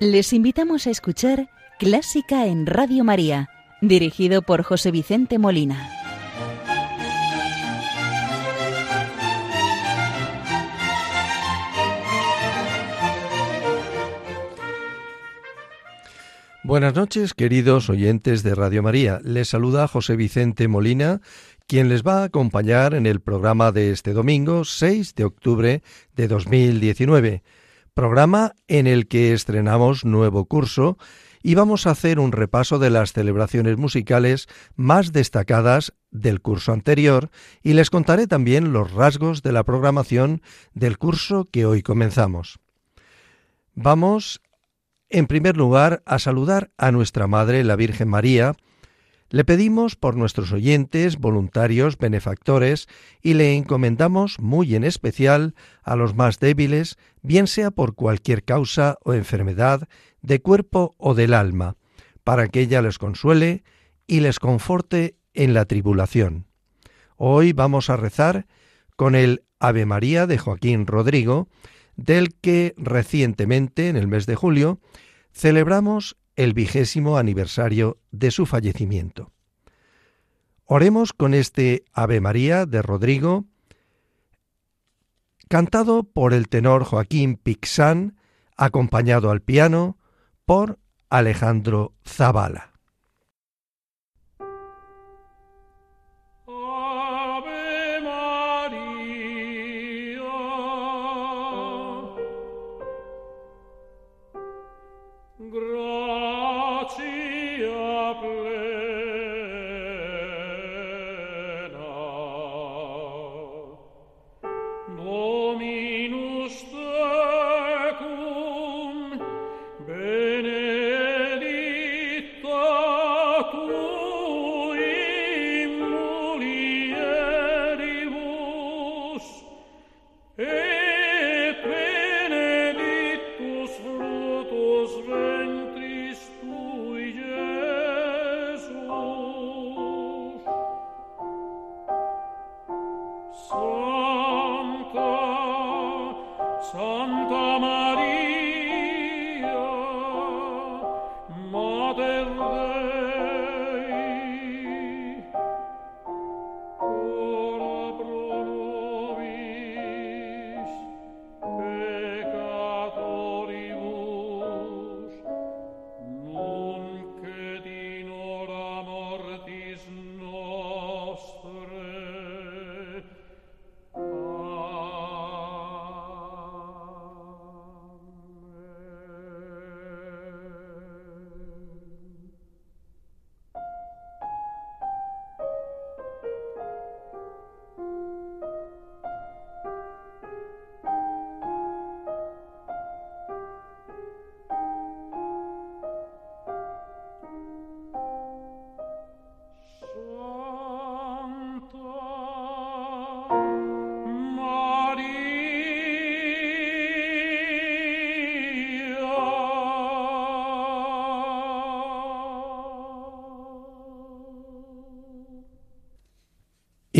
Les invitamos a escuchar Clásica en Radio María, dirigido por José Vicente Molina. Buenas noches, queridos oyentes de Radio María. Les saluda José Vicente Molina, quien les va a acompañar en el programa de este domingo 6 de octubre de 2019 programa en el que estrenamos nuevo curso y vamos a hacer un repaso de las celebraciones musicales más destacadas del curso anterior y les contaré también los rasgos de la programación del curso que hoy comenzamos. Vamos, en primer lugar, a saludar a nuestra Madre, la Virgen María, le pedimos por nuestros oyentes, voluntarios, benefactores, y le encomendamos muy en especial a los más débiles, bien sea por cualquier causa o enfermedad, de cuerpo o del alma, para que ella les consuele y les conforte en la tribulación. Hoy vamos a rezar con el Ave María de Joaquín Rodrigo, del que recientemente, en el mes de julio, celebramos el vigésimo aniversario de su fallecimiento. Oremos con este Ave María de Rodrigo, cantado por el tenor Joaquín Pixán, acompañado al piano por Alejandro Zavala.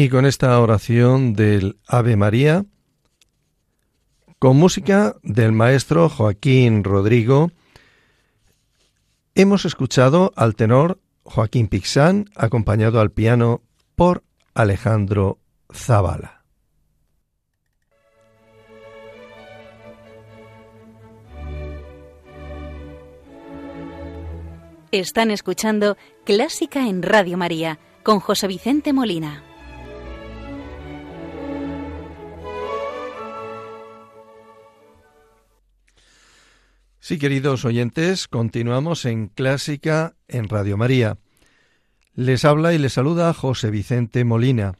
Y con esta oración del Ave María, con música del maestro Joaquín Rodrigo, hemos escuchado al tenor Joaquín Pixán, acompañado al piano por Alejandro Zavala. Están escuchando Clásica en Radio María con José Vicente Molina. Sí, queridos oyentes, continuamos en Clásica en Radio María. Les habla y les saluda José Vicente Molina.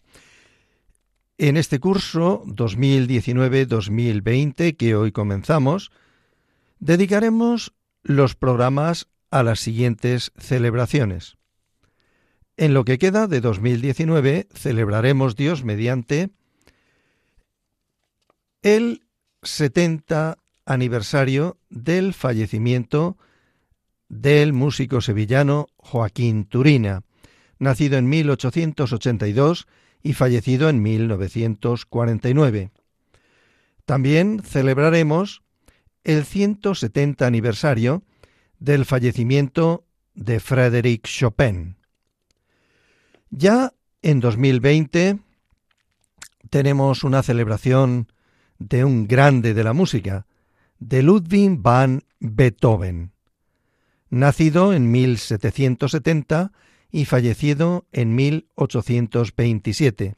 En este curso 2019-2020 que hoy comenzamos, dedicaremos los programas a las siguientes celebraciones. En lo que queda de 2019 celebraremos Dios mediante el 70 aniversario del fallecimiento del músico sevillano Joaquín Turina, nacido en 1882 y fallecido en 1949. También celebraremos el 170 aniversario del fallecimiento de Frédéric Chopin. Ya en 2020 tenemos una celebración de un grande de la música, de Ludwig van Beethoven, nacido en 1770 y fallecido en 1827.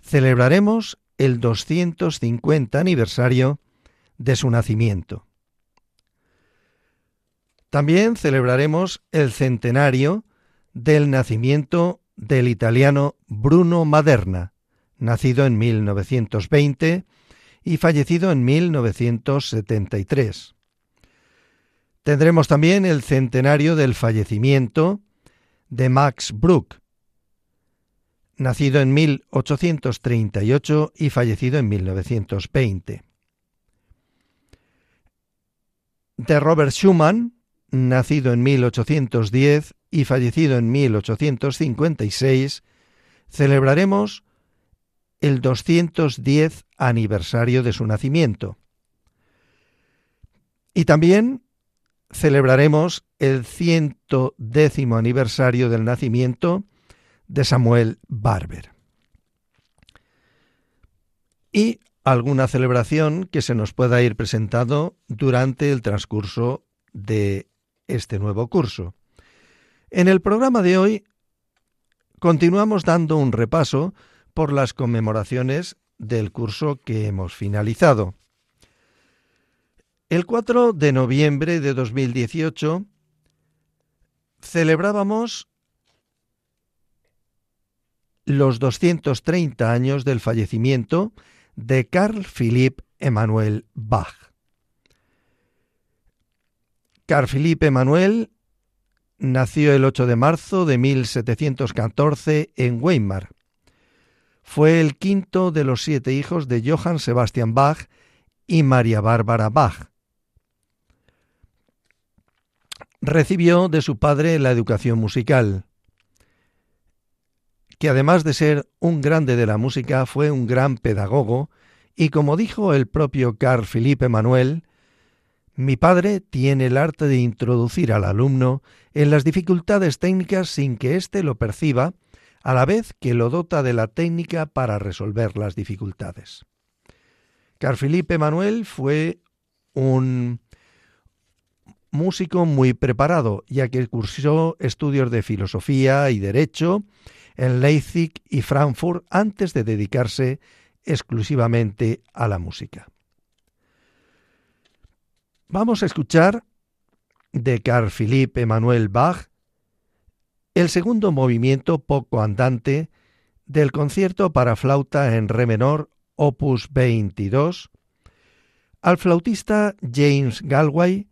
Celebraremos el 250 aniversario de su nacimiento. También celebraremos el centenario del nacimiento del italiano Bruno Maderna, nacido en 1920 y fallecido en 1973. Tendremos también el centenario del fallecimiento de Max Bruch, nacido en 1838 y fallecido en 1920. De Robert Schumann, nacido en 1810 y fallecido en 1856, celebraremos el 210 aniversario de su nacimiento. Y también celebraremos el ciento décimo aniversario del nacimiento de Samuel Barber. Y alguna celebración que se nos pueda ir presentando durante el transcurso de este nuevo curso. En el programa de hoy continuamos dando un repaso por las conmemoraciones del curso que hemos finalizado. El 4 de noviembre de 2018 celebrábamos los 230 años del fallecimiento de Carl Philipp Emanuel Bach. Carl Philipp Emanuel nació el 8 de marzo de 1714 en Weimar. Fue el quinto de los siete hijos de Johann Sebastian Bach y María Bárbara Bach. Recibió de su padre la educación musical, que además de ser un grande de la música, fue un gran pedagogo y como dijo el propio Carl Philippe Manuel, mi padre tiene el arte de introducir al alumno en las dificultades técnicas sin que éste lo perciba, a la vez que lo dota de la técnica para resolver las dificultades. Carl Philippe Manuel fue un músico muy preparado, ya que cursó estudios de filosofía y derecho en Leipzig y Frankfurt antes de dedicarse exclusivamente a la música. Vamos a escuchar de Carl Philipp Emanuel Bach el segundo movimiento poco andante del concierto para flauta en re menor opus 22 al flautista James Galway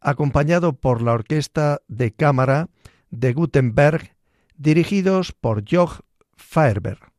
acompañado por la orquesta de cámara de Gutenberg, dirigidos por Joch Faerber.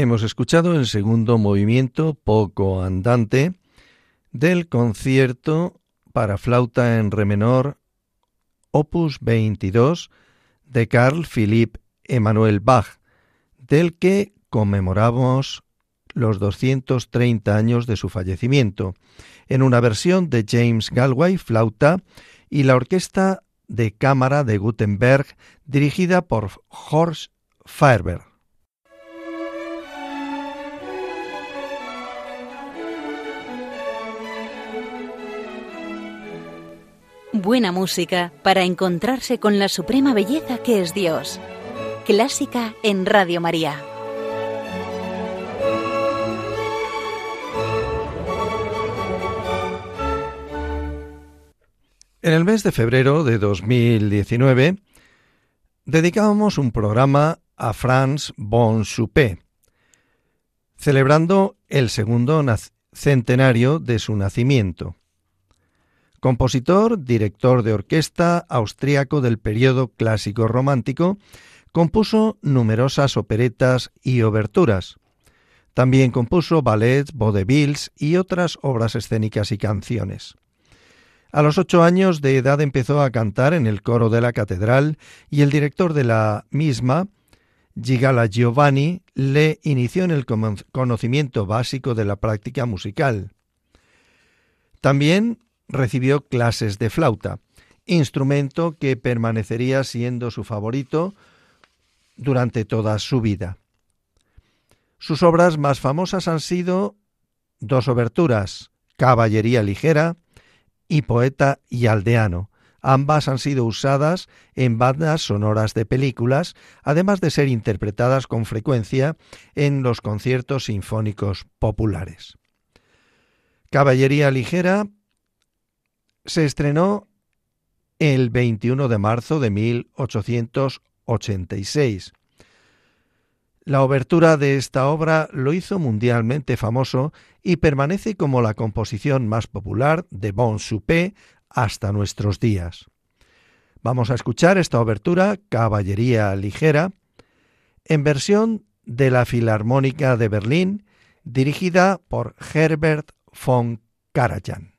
Hemos escuchado el segundo movimiento poco andante del concierto para flauta en re menor opus 22 de Carl Philipp Emanuel Bach, del que conmemoramos los 230 años de su fallecimiento, en una versión de James Galway, flauta, y la orquesta de cámara de Gutenberg, dirigida por Horst Faerber. Buena música para encontrarse con la suprema belleza que es Dios. Clásica en Radio María. En el mes de febrero de 2019 dedicábamos un programa a Franz von Suppé, celebrando el segundo centenario de su nacimiento. Compositor, director de orquesta austriaco del periodo clásico romántico, compuso numerosas operetas y oberturas. También compuso ballets, vaudevilles y otras obras escénicas y canciones. A los ocho años de edad empezó a cantar en el coro de la catedral y el director de la misma, Gigala Giovanni, le inició en el conocimiento básico de la práctica musical. También recibió clases de flauta, instrumento que permanecería siendo su favorito durante toda su vida. Sus obras más famosas han sido dos oberturas, Caballería Ligera y Poeta y Aldeano. Ambas han sido usadas en bandas sonoras de películas, además de ser interpretadas con frecuencia en los conciertos sinfónicos populares. Caballería Ligera se estrenó el 21 de marzo de 1886 la obertura de esta obra lo hizo mundialmente famoso y permanece como la composición más popular de Bon Soupé hasta nuestros días. Vamos a escuchar esta obertura, Caballería Ligera, en versión de la Filarmónica de Berlín, dirigida por Herbert von Karajan.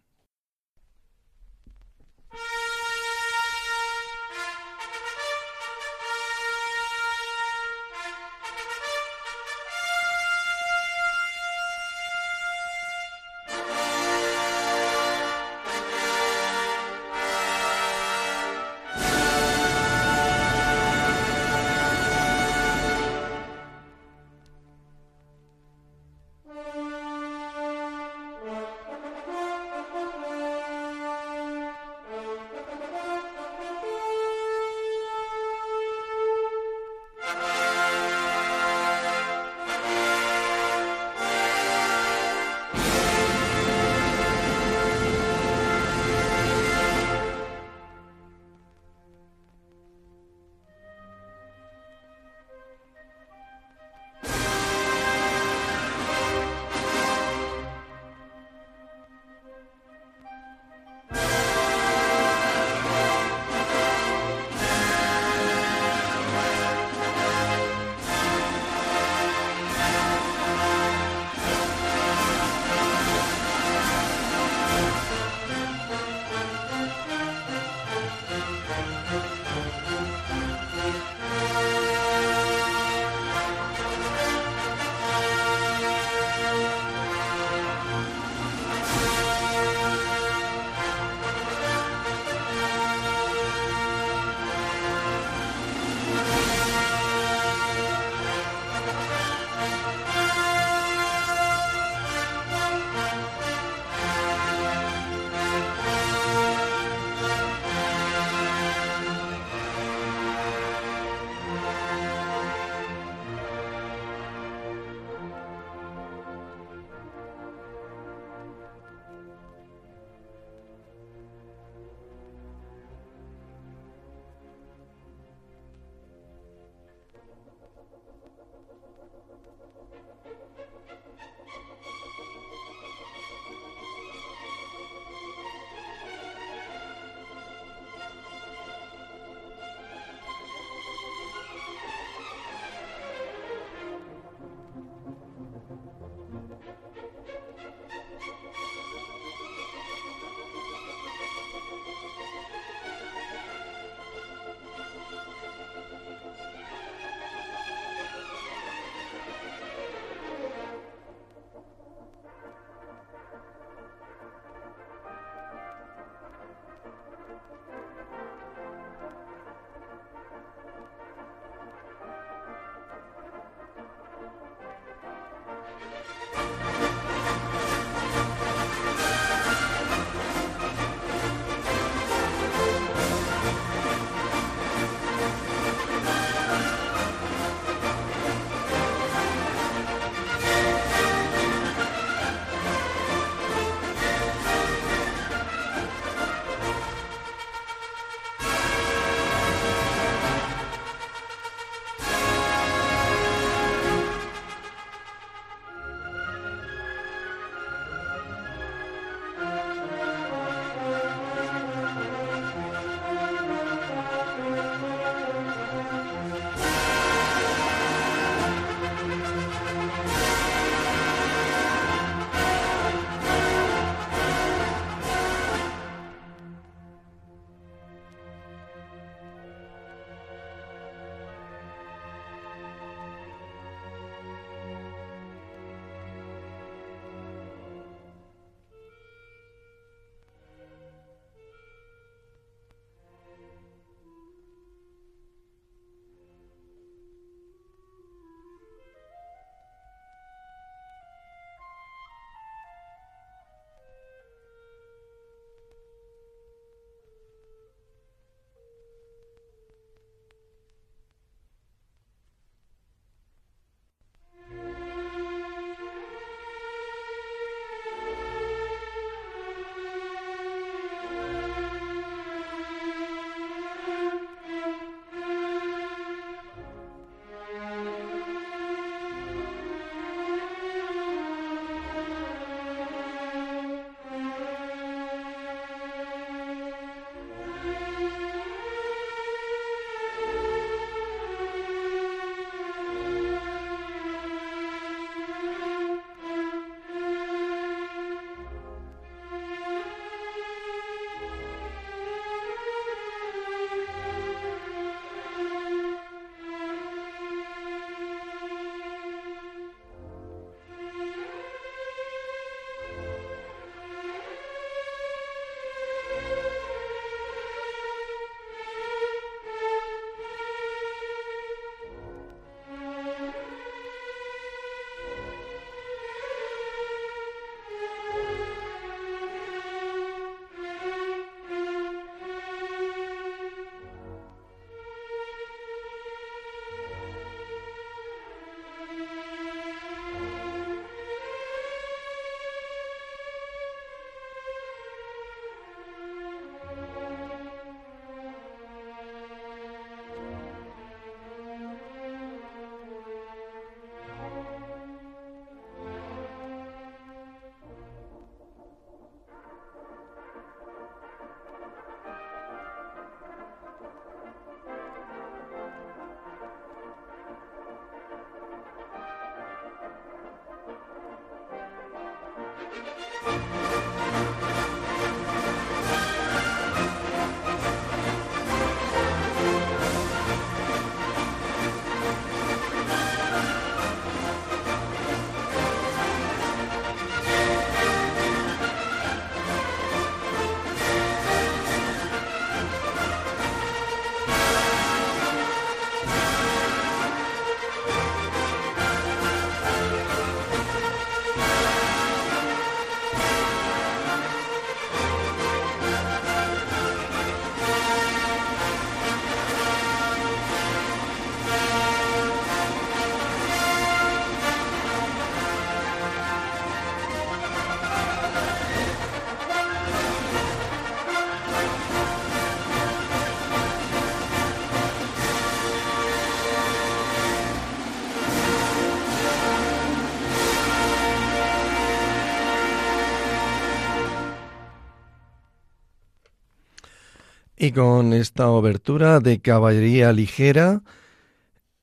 Y con esta obertura de caballería ligera,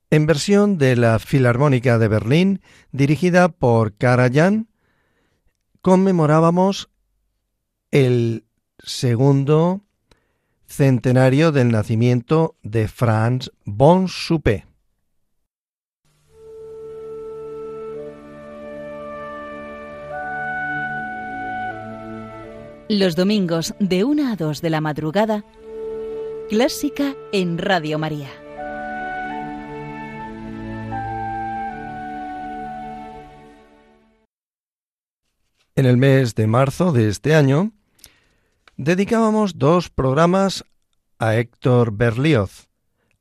en versión de la Filarmónica de Berlín, dirigida por Karajan, conmemorábamos el segundo centenario del nacimiento de Franz von Suppé. Los domingos de 1 a 2 de la madrugada, Clásica en Radio María. En el mes de marzo de este año, dedicábamos dos programas a Héctor Berlioz,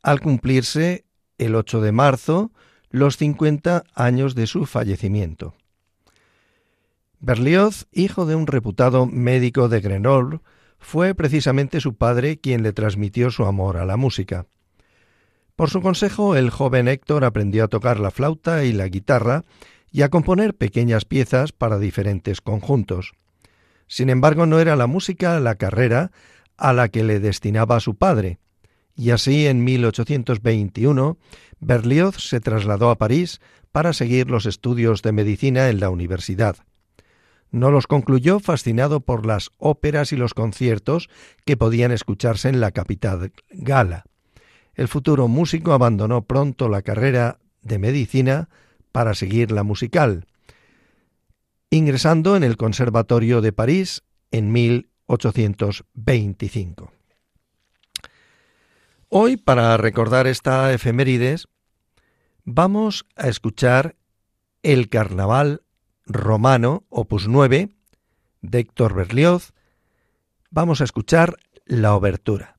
al cumplirse el 8 de marzo los 50 años de su fallecimiento. Berlioz, hijo de un reputado médico de Grenoble, fue precisamente su padre quien le transmitió su amor a la música. Por su consejo, el joven Héctor aprendió a tocar la flauta y la guitarra y a componer pequeñas piezas para diferentes conjuntos. Sin embargo, no era la música la carrera a la que le destinaba su padre, y así en 1821 Berlioz se trasladó a París para seguir los estudios de medicina en la universidad no los concluyó fascinado por las óperas y los conciertos que podían escucharse en la capital gala. El futuro músico abandonó pronto la carrera de medicina para seguir la musical, ingresando en el Conservatorio de París en 1825. Hoy, para recordar esta efemérides, vamos a escuchar el carnaval romano, opus 9, de Héctor Berlioz, vamos a escuchar la obertura.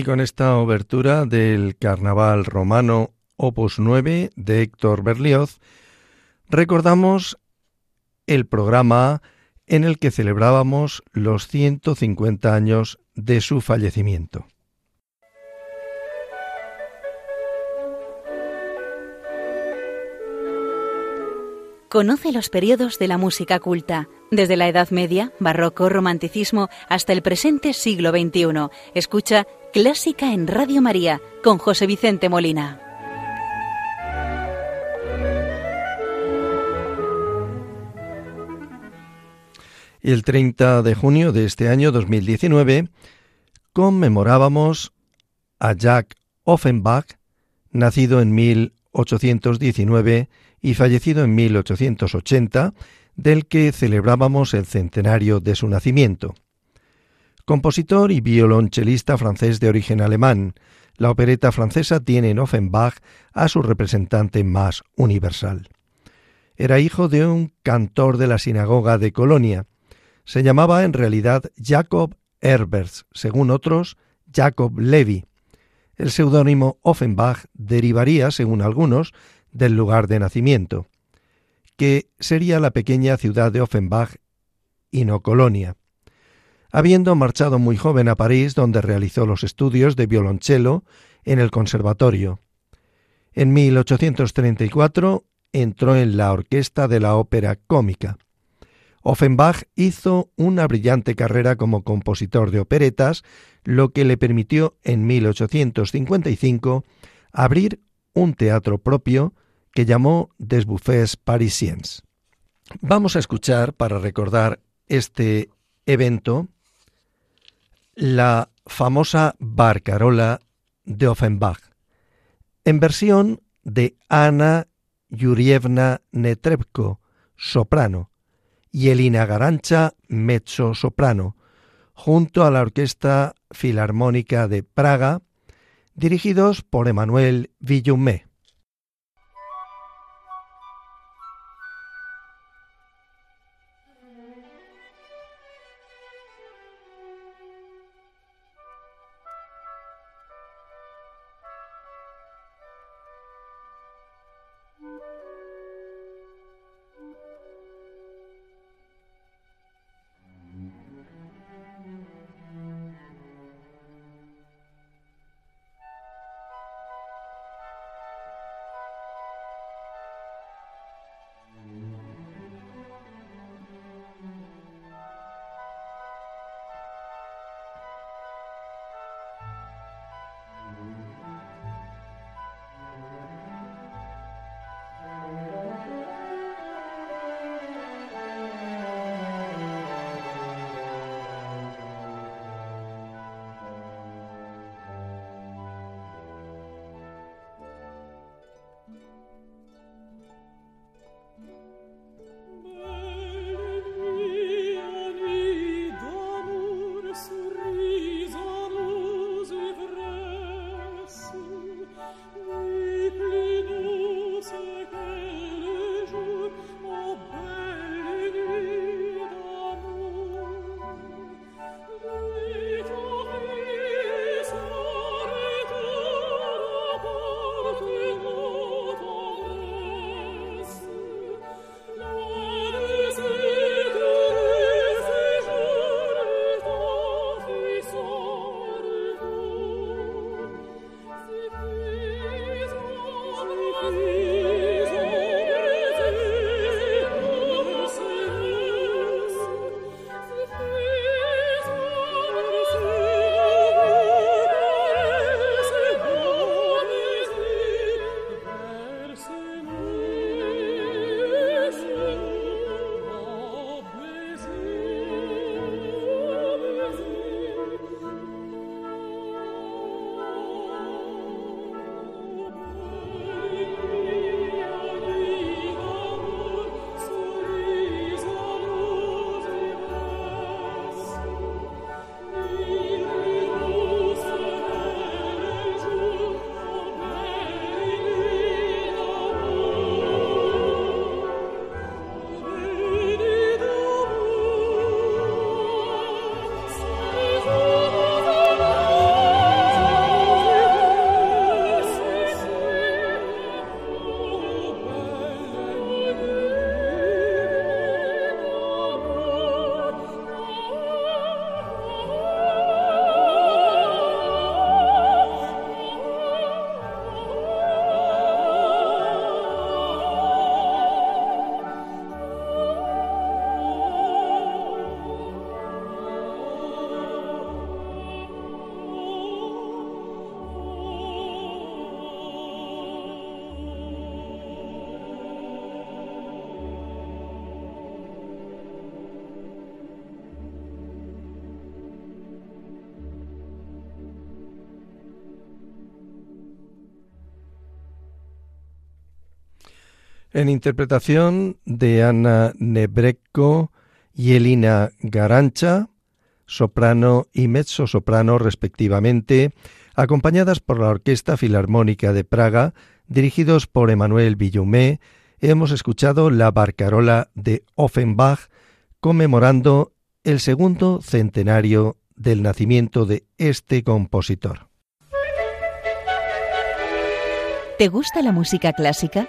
Y con esta obertura del Carnaval Romano Opus 9 de Héctor Berlioz, recordamos el programa en el que celebrábamos los 150 años de su fallecimiento. Conoce los periodos de la música culta, desde la Edad Media, Barroco, Romanticismo, hasta el presente siglo XXI. Escucha Clásica en Radio María con José Vicente Molina. El 30 de junio de este año 2019 conmemorábamos a Jack Offenbach, nacido en 1819 y fallecido en 1880, del que celebrábamos el centenario de su nacimiento. Compositor y violonchelista francés de origen alemán, la opereta francesa tiene en Offenbach a su representante más universal. Era hijo de un cantor de la sinagoga de Colonia. Se llamaba en realidad Jacob Herberts, según otros, Jacob Levi. El seudónimo Offenbach derivaría, según algunos, del lugar de nacimiento, que sería la pequeña ciudad de Offenbach y no Colonia. Habiendo marchado muy joven a París, donde realizó los estudios de violonchelo en el conservatorio. En 1834 entró en la orquesta de la ópera cómica. Offenbach hizo una brillante carrera como compositor de operetas, lo que le permitió en 1855 abrir un teatro propio que llamó Des Buffets Parisiens. Vamos a escuchar, para recordar este evento, la famosa Barcarola de Offenbach, en versión de Ana Yurievna Netrebko, soprano, y Elina Garancha, mezzo soprano, junto a la Orquesta Filarmónica de Praga, dirigidos por Emmanuel Villumé. En interpretación de Ana Nebrecco y Elina Garancha, soprano y mezzo-soprano respectivamente, acompañadas por la Orquesta Filarmónica de Praga, dirigidos por Emmanuel Villumé, hemos escuchado la Barcarola de Offenbach, conmemorando el segundo centenario del nacimiento de este compositor. ¿Te gusta la música clásica?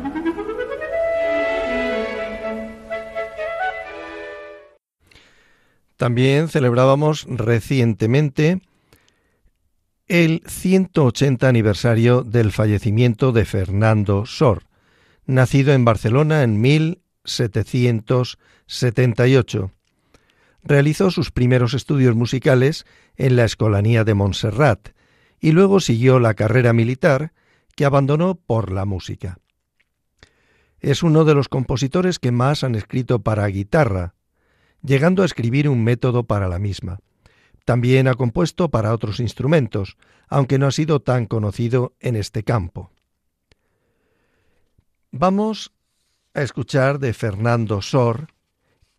También celebrábamos recientemente el 180 aniversario del fallecimiento de Fernando Sor, nacido en Barcelona en 1778. Realizó sus primeros estudios musicales en la Escolanía de Montserrat y luego siguió la carrera militar que abandonó por la música. Es uno de los compositores que más han escrito para guitarra, llegando a escribir un método para la misma. También ha compuesto para otros instrumentos, aunque no ha sido tan conocido en este campo. Vamos a escuchar de Fernando Sor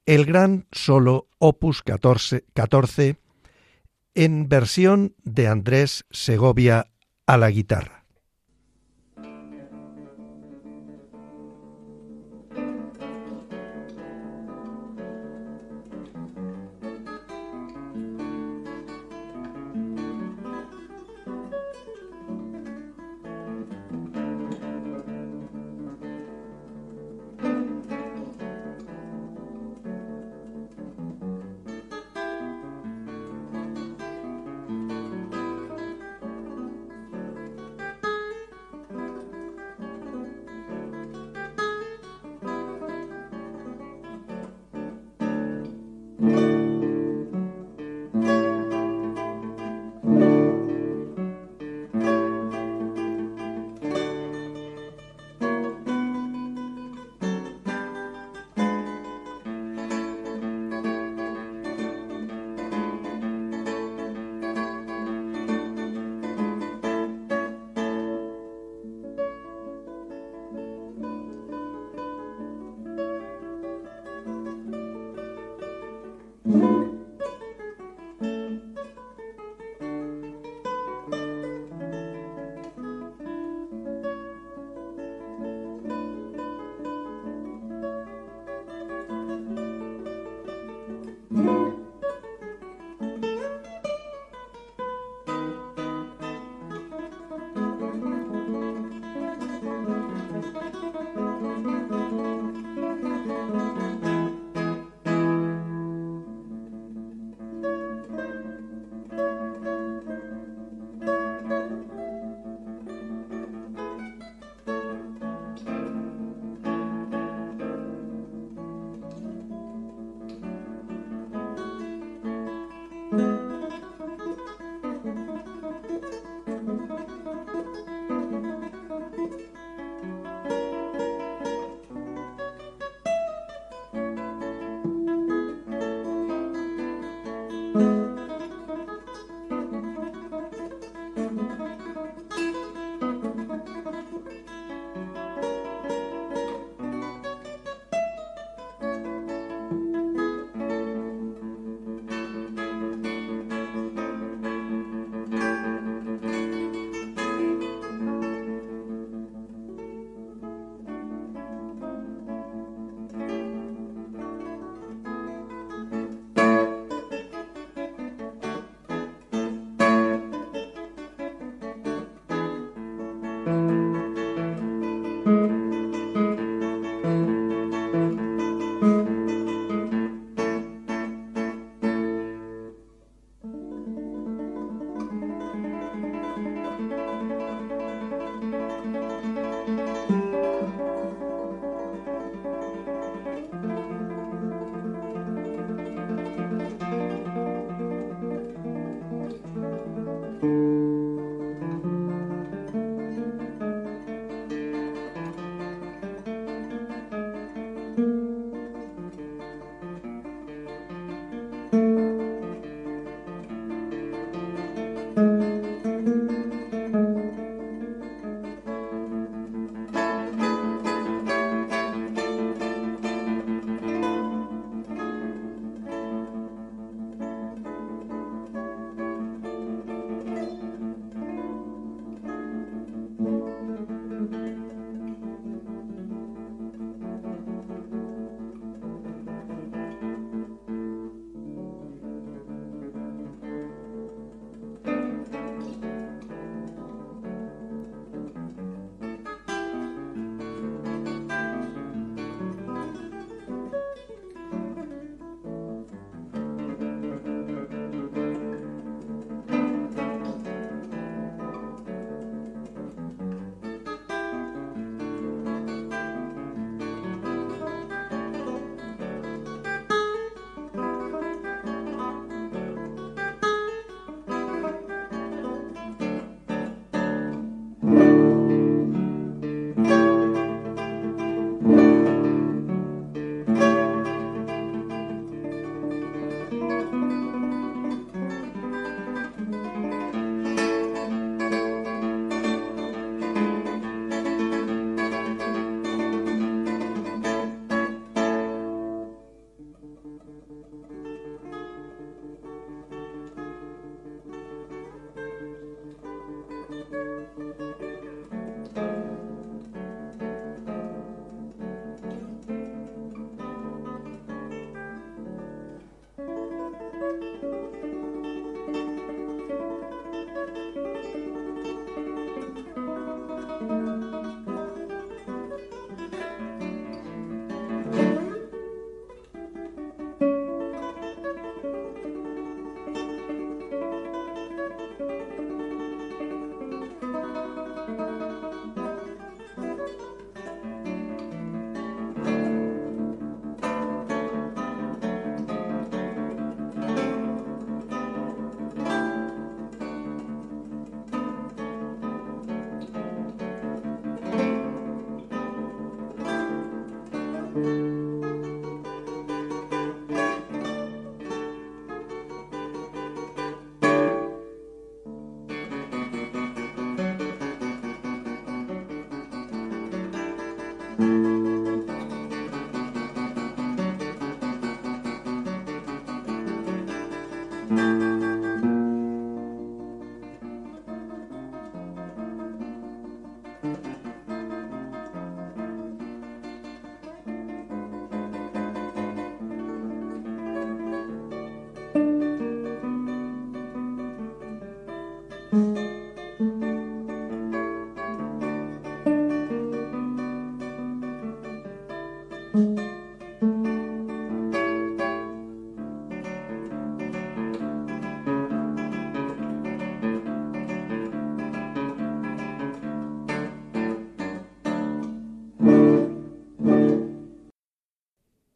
el gran solo opus 14, 14 en versión de Andrés Segovia a la guitarra.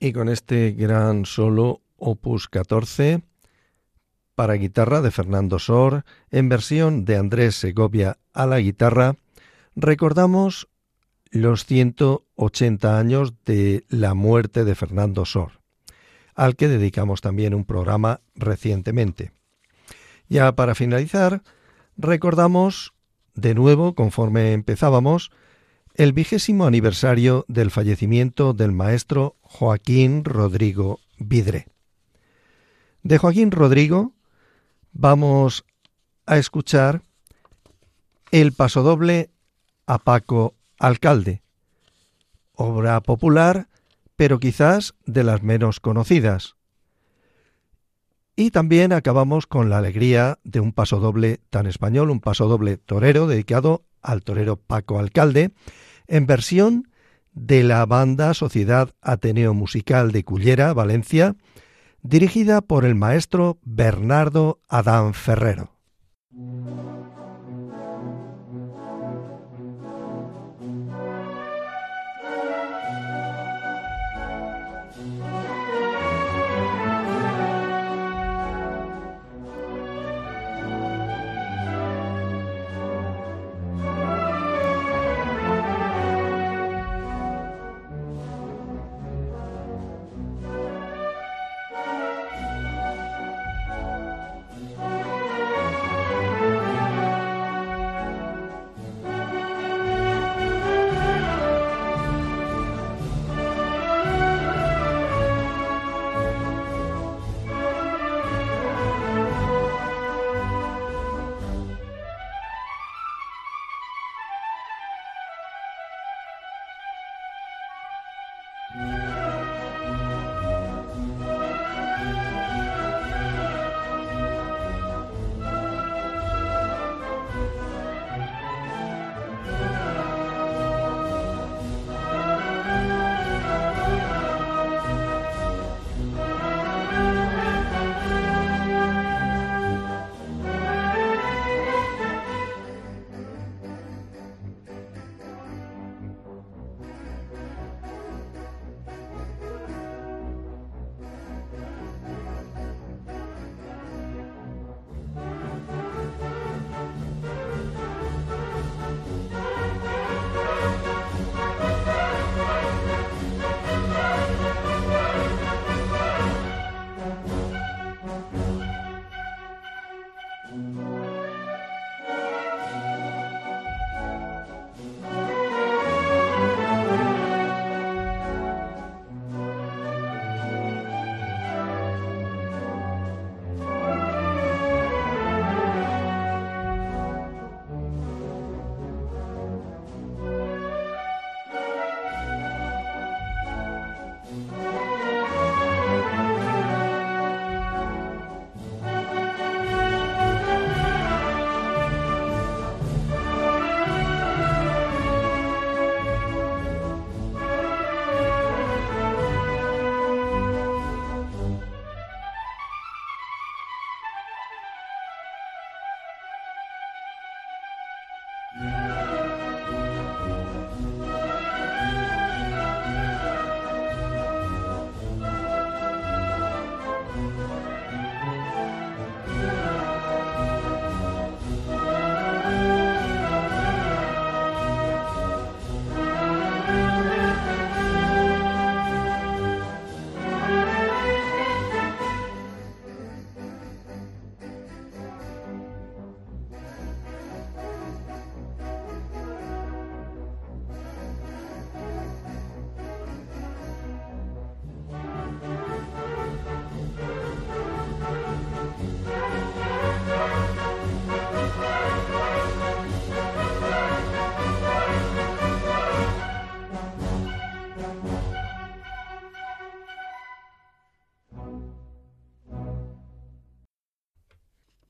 Y con este gran solo opus 14 para guitarra de Fernando Sor en versión de Andrés Segovia a la guitarra, recordamos los 180 años de la muerte de Fernando Sor, al que dedicamos también un programa recientemente. Ya para finalizar, recordamos de nuevo, conforme empezábamos, el vigésimo aniversario del fallecimiento del maestro Joaquín Rodrigo Vidre. De Joaquín Rodrigo vamos a escuchar el pasodoble a Paco Alcalde, obra popular, pero quizás de las menos conocidas. Y también acabamos con la alegría de un pasodoble tan español, un pasodoble torero dedicado al torero Paco Alcalde, en versión de la banda Sociedad Ateneo Musical de Cullera, Valencia, dirigida por el maestro Bernardo Adán Ferrero.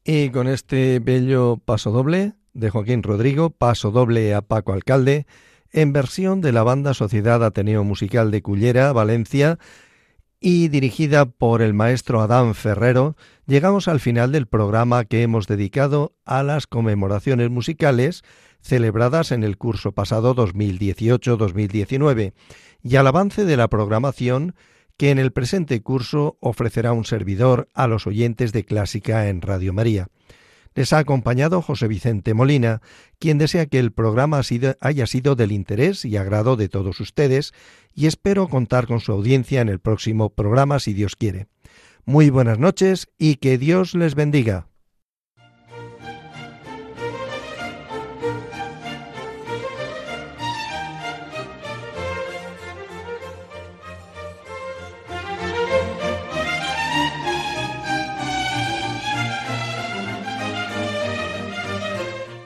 Y con este bello paso doble de Joaquín Rodrigo, paso doble a Paco Alcalde, en versión de la banda Sociedad Ateneo Musical de Cullera, Valencia, y dirigida por el maestro Adán Ferrero, llegamos al final del programa que hemos dedicado a las conmemoraciones musicales celebradas en el curso pasado 2018-2019 y al avance de la programación que en el presente curso ofrecerá un servidor a los oyentes de Clásica en Radio María. Les ha acompañado José Vicente Molina, quien desea que el programa haya sido del interés y agrado de todos ustedes y espero contar con su audiencia en el próximo programa si Dios quiere. Muy buenas noches y que Dios les bendiga.